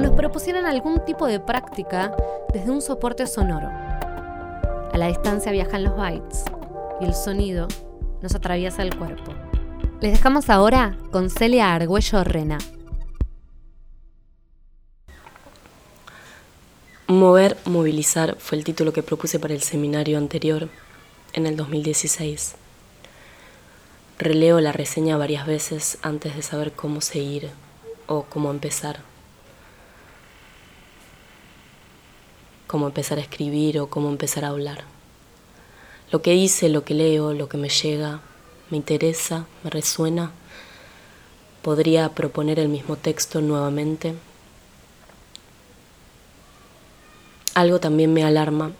nos propusieran algún tipo de práctica desde un soporte sonoro. A la distancia viajan los bytes y el sonido nos atraviesa el cuerpo. Les dejamos ahora con Celia Argüello Rena. Mover, movilizar fue el título que propuse para el seminario anterior, en el 2016. Releo la reseña varias veces antes de saber cómo seguir o cómo empezar. Cómo empezar a escribir o cómo empezar a hablar. Lo que hice, lo que leo, lo que me llega, me interesa, me resuena. Podría proponer el mismo texto nuevamente Algo también me alarma.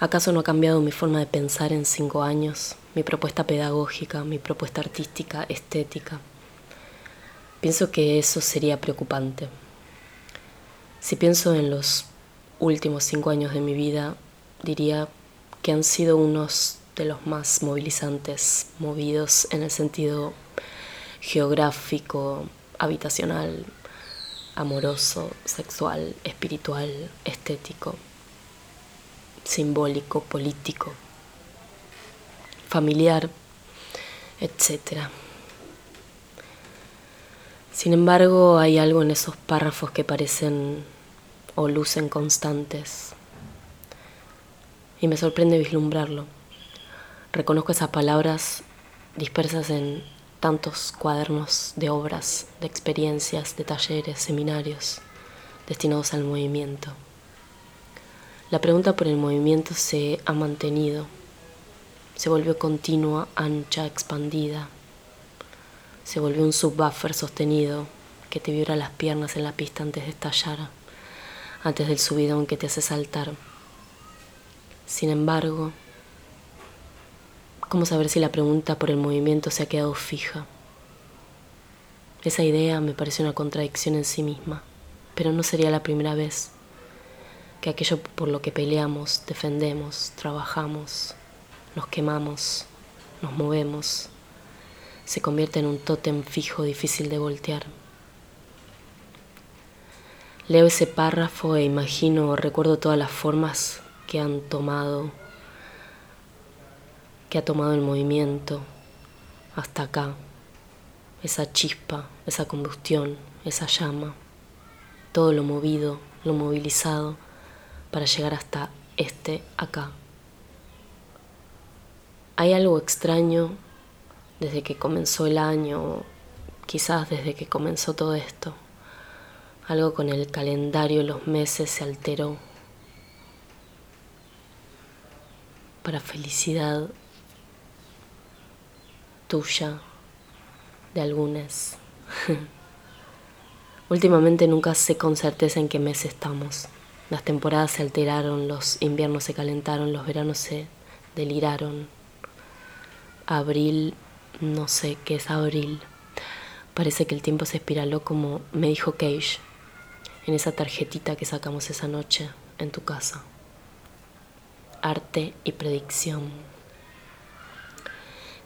¿Acaso no ha cambiado mi forma de pensar en cinco años? Mi propuesta pedagógica, mi propuesta artística, estética. Pienso que eso sería preocupante. Si pienso en los últimos cinco años de mi vida, diría que han sido unos de los más movilizantes, movidos en el sentido geográfico, habitacional, amoroso, sexual, espiritual, estético, simbólico, político, familiar, etc. Sin embargo, hay algo en esos párrafos que parecen o lucen constantes y me sorprende vislumbrarlo. Reconozco esas palabras dispersas en tantos cuadernos de obras, de experiencias, de talleres, seminarios destinados al movimiento. La pregunta por el movimiento se ha mantenido, se volvió continua, ancha, expandida, se volvió un subbuffer sostenido que te vibra las piernas en la pista antes de estallar, antes del subidón que te hace saltar. Sin embargo, ¿Cómo saber si la pregunta por el movimiento se ha quedado fija? Esa idea me parece una contradicción en sí misma, pero no sería la primera vez que aquello por lo que peleamos, defendemos, trabajamos, nos quemamos, nos movemos, se convierte en un tótem fijo difícil de voltear. Leo ese párrafo e imagino recuerdo todas las formas que han tomado que ha tomado el movimiento hasta acá, esa chispa, esa combustión, esa llama, todo lo movido, lo movilizado para llegar hasta este acá. Hay algo extraño desde que comenzó el año, quizás desde que comenzó todo esto. Algo con el calendario, los meses se alteró. Para felicidad tuya, de algunas. Últimamente nunca sé con certeza en qué mes estamos. Las temporadas se alteraron, los inviernos se calentaron, los veranos se deliraron. Abril, no sé qué es abril. Parece que el tiempo se espiraló como me dijo Cage en esa tarjetita que sacamos esa noche en tu casa. Arte y predicción.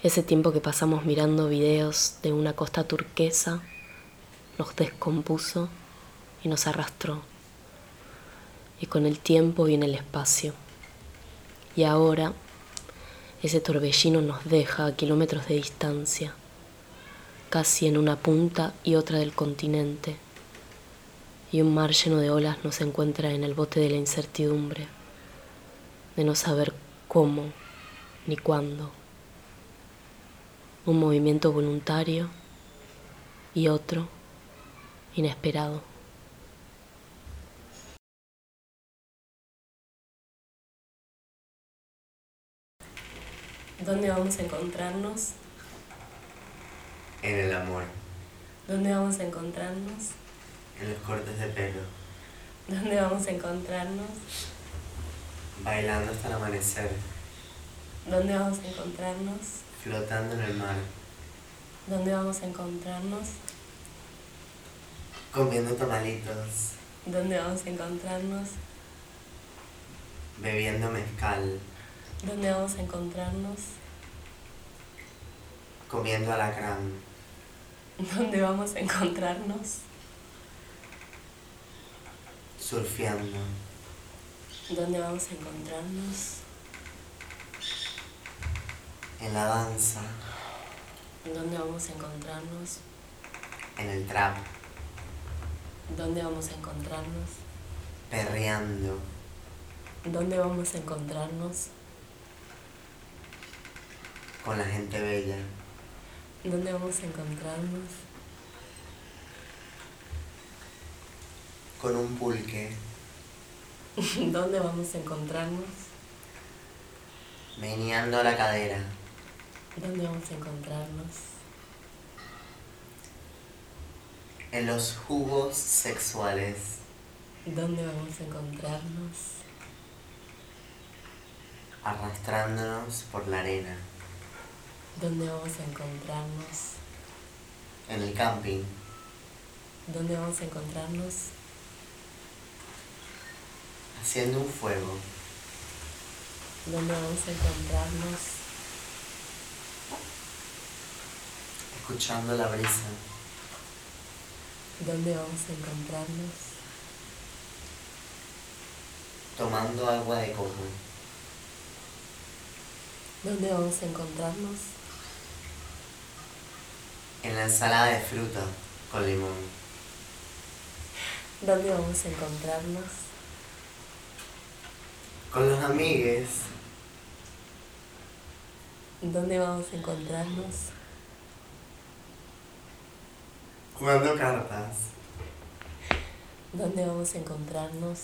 Ese tiempo que pasamos mirando videos de una costa turquesa nos descompuso y nos arrastró. Y con el tiempo viene el espacio. Y ahora ese torbellino nos deja a kilómetros de distancia, casi en una punta y otra del continente. Y un mar lleno de olas nos encuentra en el bote de la incertidumbre, de no saber cómo ni cuándo un movimiento voluntario y otro inesperado. ¿Dónde vamos a encontrarnos? En el amor. ¿Dónde vamos a encontrarnos? En los cortes de pelo. ¿Dónde vamos a encontrarnos? Bailando hasta el amanecer. ¿Dónde vamos a encontrarnos? Flotando en el mar. ¿Dónde vamos a encontrarnos? Comiendo tamalitos. ¿Dónde vamos a encontrarnos? Bebiendo mezcal. ¿Dónde vamos a encontrarnos? Comiendo alacrán. ¿Dónde vamos a encontrarnos? Surfeando. ¿Dónde vamos a encontrarnos? En la danza. ¿Dónde vamos a encontrarnos? En el trap. ¿Dónde vamos a encontrarnos? Perreando. ¿Dónde vamos a encontrarnos? Con la gente bella. ¿Dónde vamos a encontrarnos? Con un pulque. ¿Dónde vamos a encontrarnos? Meneando la cadera. ¿Dónde vamos a encontrarnos? En los jugos sexuales. ¿Dónde vamos a encontrarnos? Arrastrándonos por la arena. ¿Dónde vamos a encontrarnos? En el camping. ¿Dónde vamos a encontrarnos? Haciendo un fuego. ¿Dónde vamos a encontrarnos? Escuchando la brisa. ¿Dónde vamos a encontrarnos? Tomando agua de coco. ¿Dónde vamos a encontrarnos? En la ensalada de fruta con limón. ¿Dónde vamos a encontrarnos? Con los amigues. ¿Dónde vamos a encontrarnos? Jugando cartas. ¿Dónde vamos a encontrarnos?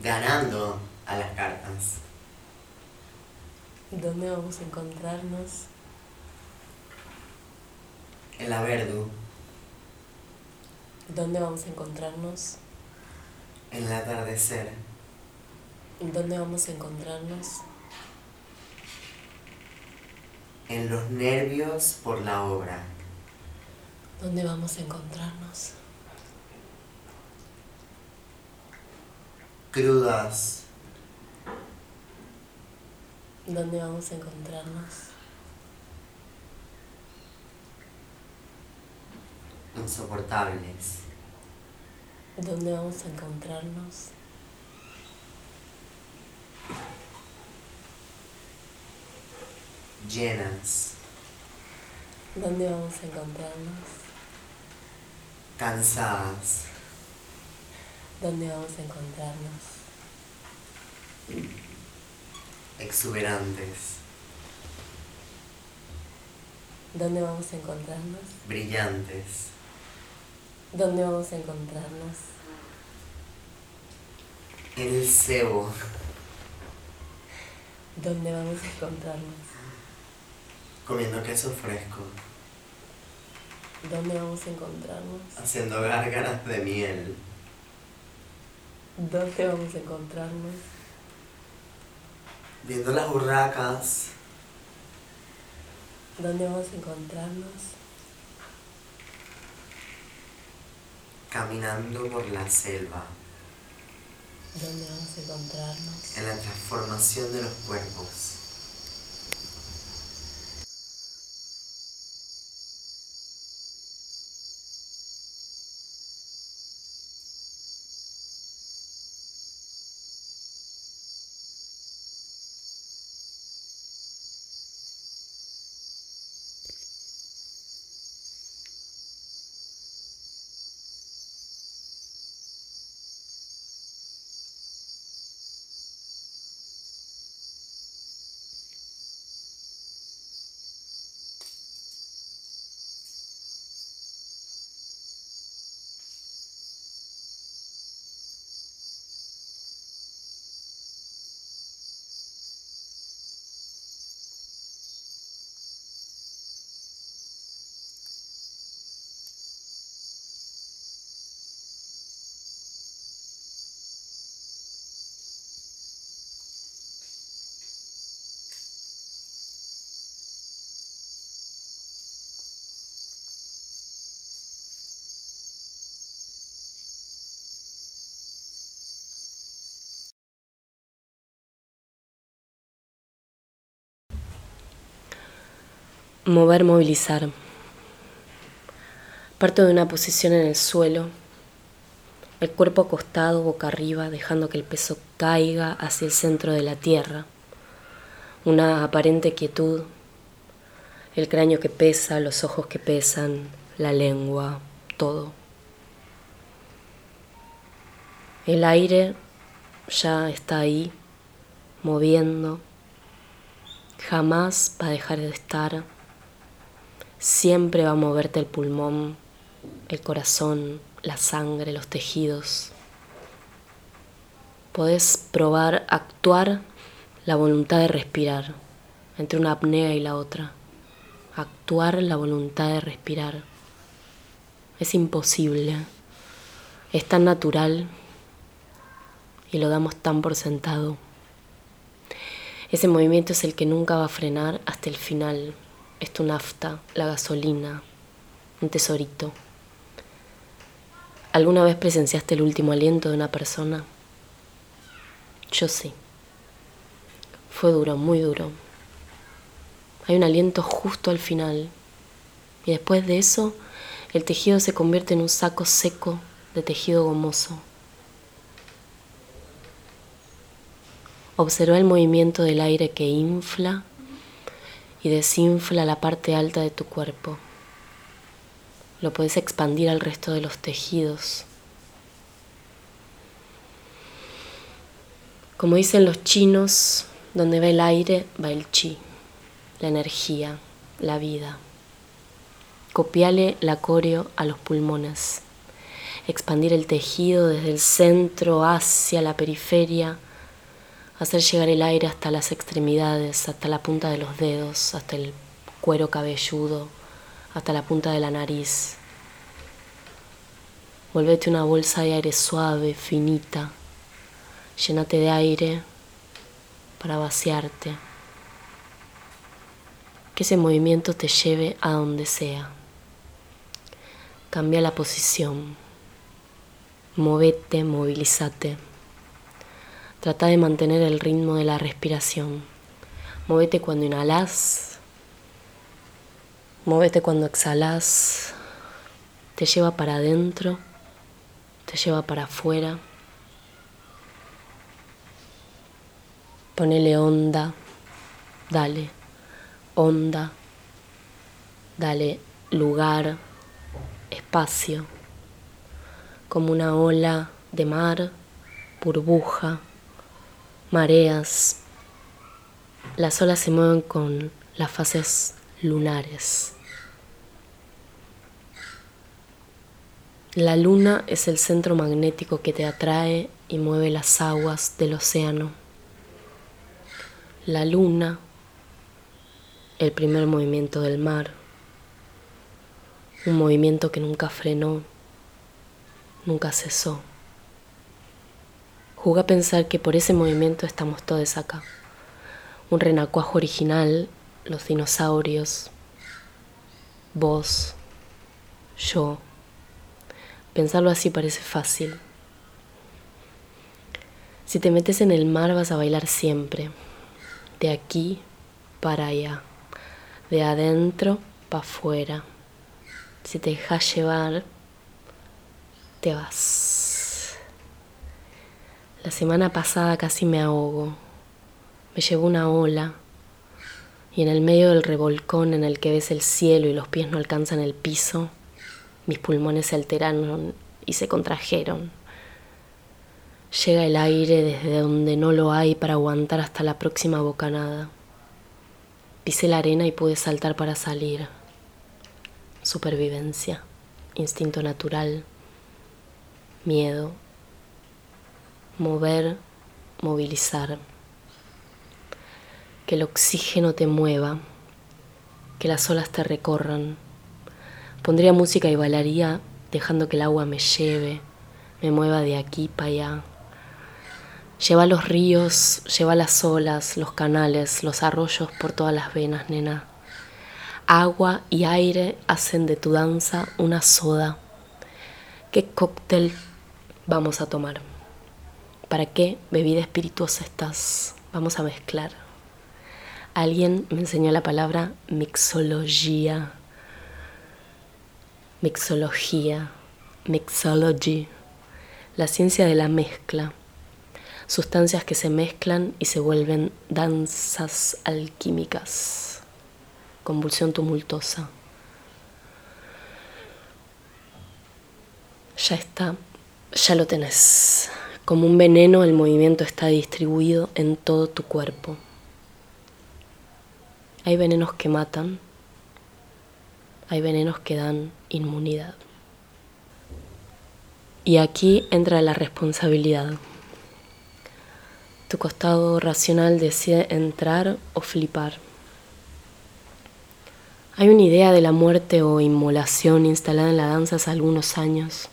Ganando a las cartas. ¿Dónde vamos a encontrarnos? En la verdu. ¿Dónde vamos a encontrarnos? En el atardecer. ¿Dónde vamos a encontrarnos? En los nervios por la obra. ¿Dónde vamos a encontrarnos? Crudas. ¿Dónde vamos a encontrarnos? Insoportables. ¿Dónde vamos a encontrarnos? Llenas. ¿Dónde vamos a encontrarnos? Cansadas. ¿Dónde vamos a encontrarnos? Exuberantes. ¿Dónde vamos a encontrarnos? Brillantes. ¿Dónde vamos a encontrarnos? En el cebo. ¿Dónde vamos a encontrarnos? Comiendo queso fresco. ¿Dónde vamos a encontrarnos? Haciendo gárgaras de miel. ¿Dónde vamos a encontrarnos? Viendo las burracas. ¿Dónde vamos a encontrarnos? Caminando por la selva. ¿Dónde vamos a encontrarnos? En la transformación de los cuerpos. Mover, movilizar. Parto de una posición en el suelo, el cuerpo acostado boca arriba, dejando que el peso caiga hacia el centro de la tierra. Una aparente quietud, el cráneo que pesa, los ojos que pesan, la lengua, todo. El aire ya está ahí, moviendo, jamás va a dejar de estar, siempre va a moverte el pulmón, el corazón, la sangre, los tejidos. Podés probar actuar la voluntad de respirar entre una apnea y la otra. Actuar la voluntad de respirar. Es imposible. Es tan natural y lo damos tan por sentado. Ese movimiento es el que nunca va a frenar hasta el final. Es tu nafta, la gasolina, un tesorito. ¿Alguna vez presenciaste el último aliento de una persona? Yo sí. Fue duro, muy duro. Hay un aliento justo al final. Y después de eso, el tejido se convierte en un saco seco de tejido gomoso. Observa el movimiento del aire que infla y desinfla la parte alta de tu cuerpo lo puedes expandir al resto de los tejidos. Como dicen los chinos, donde va el aire, va el chi, la energía, la vida. Copiale la coreo a los pulmones. Expandir el tejido desde el centro hacia la periferia. Hacer llegar el aire hasta las extremidades, hasta la punta de los dedos, hasta el cuero cabelludo, hasta la punta de la nariz. Volvete una bolsa de aire suave, finita. Llénate de aire para vaciarte. Que ese movimiento te lleve a donde sea. Cambia la posición. Movete, movilízate. Trata de mantener el ritmo de la respiración. Movete cuando inhalas. Móvete cuando exhalas, te lleva para adentro, te lleva para afuera. Ponele onda, dale. Onda, dale lugar, espacio, como una ola de mar, burbuja, mareas. Las olas se mueven con las fases lunares. La luna es el centro magnético que te atrae y mueve las aguas del océano. La luna, el primer movimiento del mar, un movimiento que nunca frenó, nunca cesó. Juga a pensar que por ese movimiento estamos todos acá. Un renacuajo original los dinosaurios, vos, yo. Pensarlo así parece fácil. Si te metes en el mar vas a bailar siempre, de aquí para allá, de adentro para afuera. Si te dejas llevar, te vas. La semana pasada casi me ahogo. Me llevó una ola y en el medio del revolcón en el que ves el cielo y los pies no alcanzan el piso, mis pulmones se alteraron y se contrajeron. Llega el aire desde donde no lo hay para aguantar hasta la próxima bocanada. Pisé la arena y pude saltar para salir. Supervivencia, instinto natural, miedo, mover, movilizar que el oxígeno te mueva, que las olas te recorran. Pondría música y bailaría dejando que el agua me lleve, me mueva de aquí para allá. Lleva los ríos, lleva las olas, los canales, los arroyos por todas las venas, nena. Agua y aire hacen de tu danza una soda. ¿Qué cóctel vamos a tomar? ¿Para qué bebida espirituosa estás? Vamos a mezclar. Alguien me enseñó la palabra mixología, mixología, mixology, la ciencia de la mezcla, sustancias que se mezclan y se vuelven danzas alquímicas, convulsión tumultuosa. Ya está, ya lo tenés. Como un veneno el movimiento está distribuido en todo tu cuerpo. Hay venenos que matan, hay venenos que dan inmunidad. Y aquí entra la responsabilidad. Tu costado racional decide entrar o flipar. Hay una idea de la muerte o inmolación instalada en la danza hace algunos años.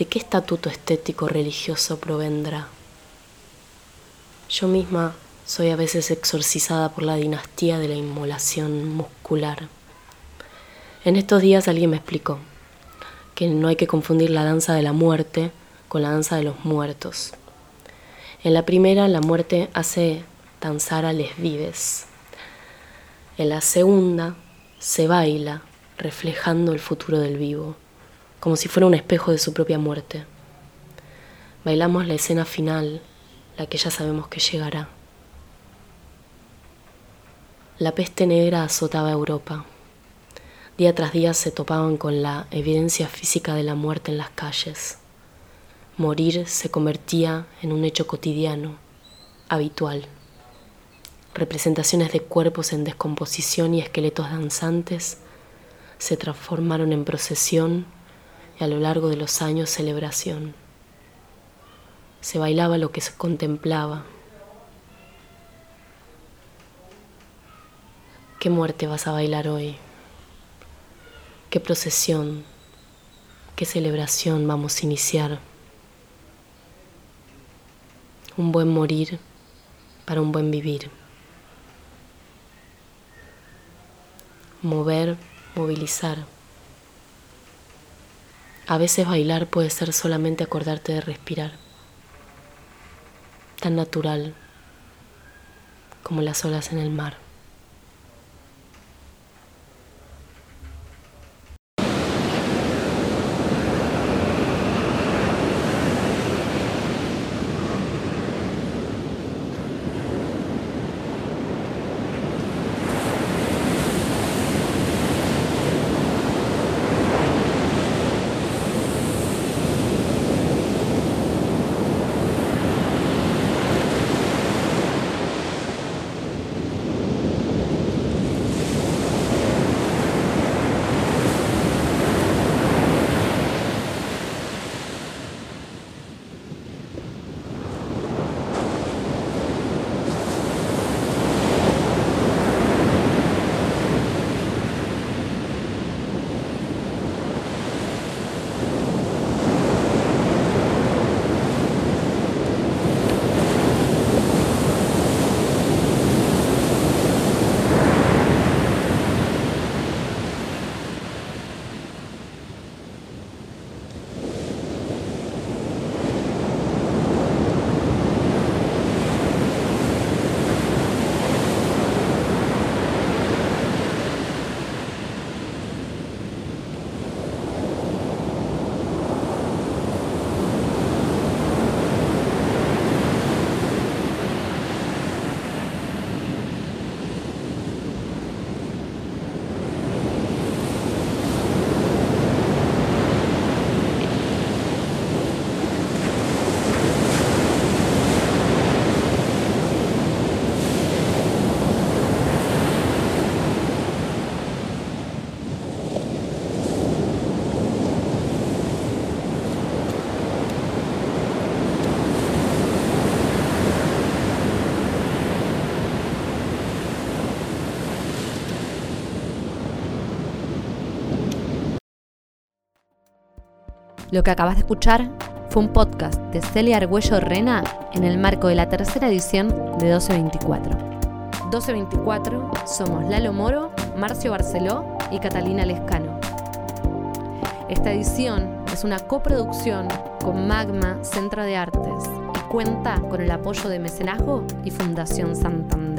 ¿De qué estatuto estético religioso provendrá? Yo misma soy a veces exorcizada por la dinastía de la inmolación muscular. En estos días alguien me explicó que no hay que confundir la danza de la muerte con la danza de los muertos. En la primera, la muerte hace danzar a les vives. En la segunda, se baila, reflejando el futuro del vivo, como si fuera un espejo de su propia muerte. Bailamos la escena final, la que ya sabemos que llegará. La peste negra azotaba Europa. Día tras día se topaban con la evidencia física de la muerte en las calles. Morir se convertía en un hecho cotidiano, habitual. Representaciones de cuerpos en descomposición y esqueletos danzantes se transformaron en procesión y a lo largo de los años celebración. Se bailaba lo que se contemplaba, ¿Qué muerte vas a bailar hoy? ¿Qué procesión? ¿Qué celebración vamos a iniciar? Un buen morir para un buen vivir. Mover, movilizar. A veces bailar puede ser solamente acordarte de respirar. Tan natural como las olas en el mar. Lo que acabas de escuchar fue un podcast de Celia Argüello Rena en el marco de la tercera edición de 1224. 1224 somos Lalo Moro, Marcio Barceló y Catalina Lescano. Esta edición es una coproducción con Magma Centro de Artes y cuenta con el apoyo de Mecenazgo y Fundación Santander.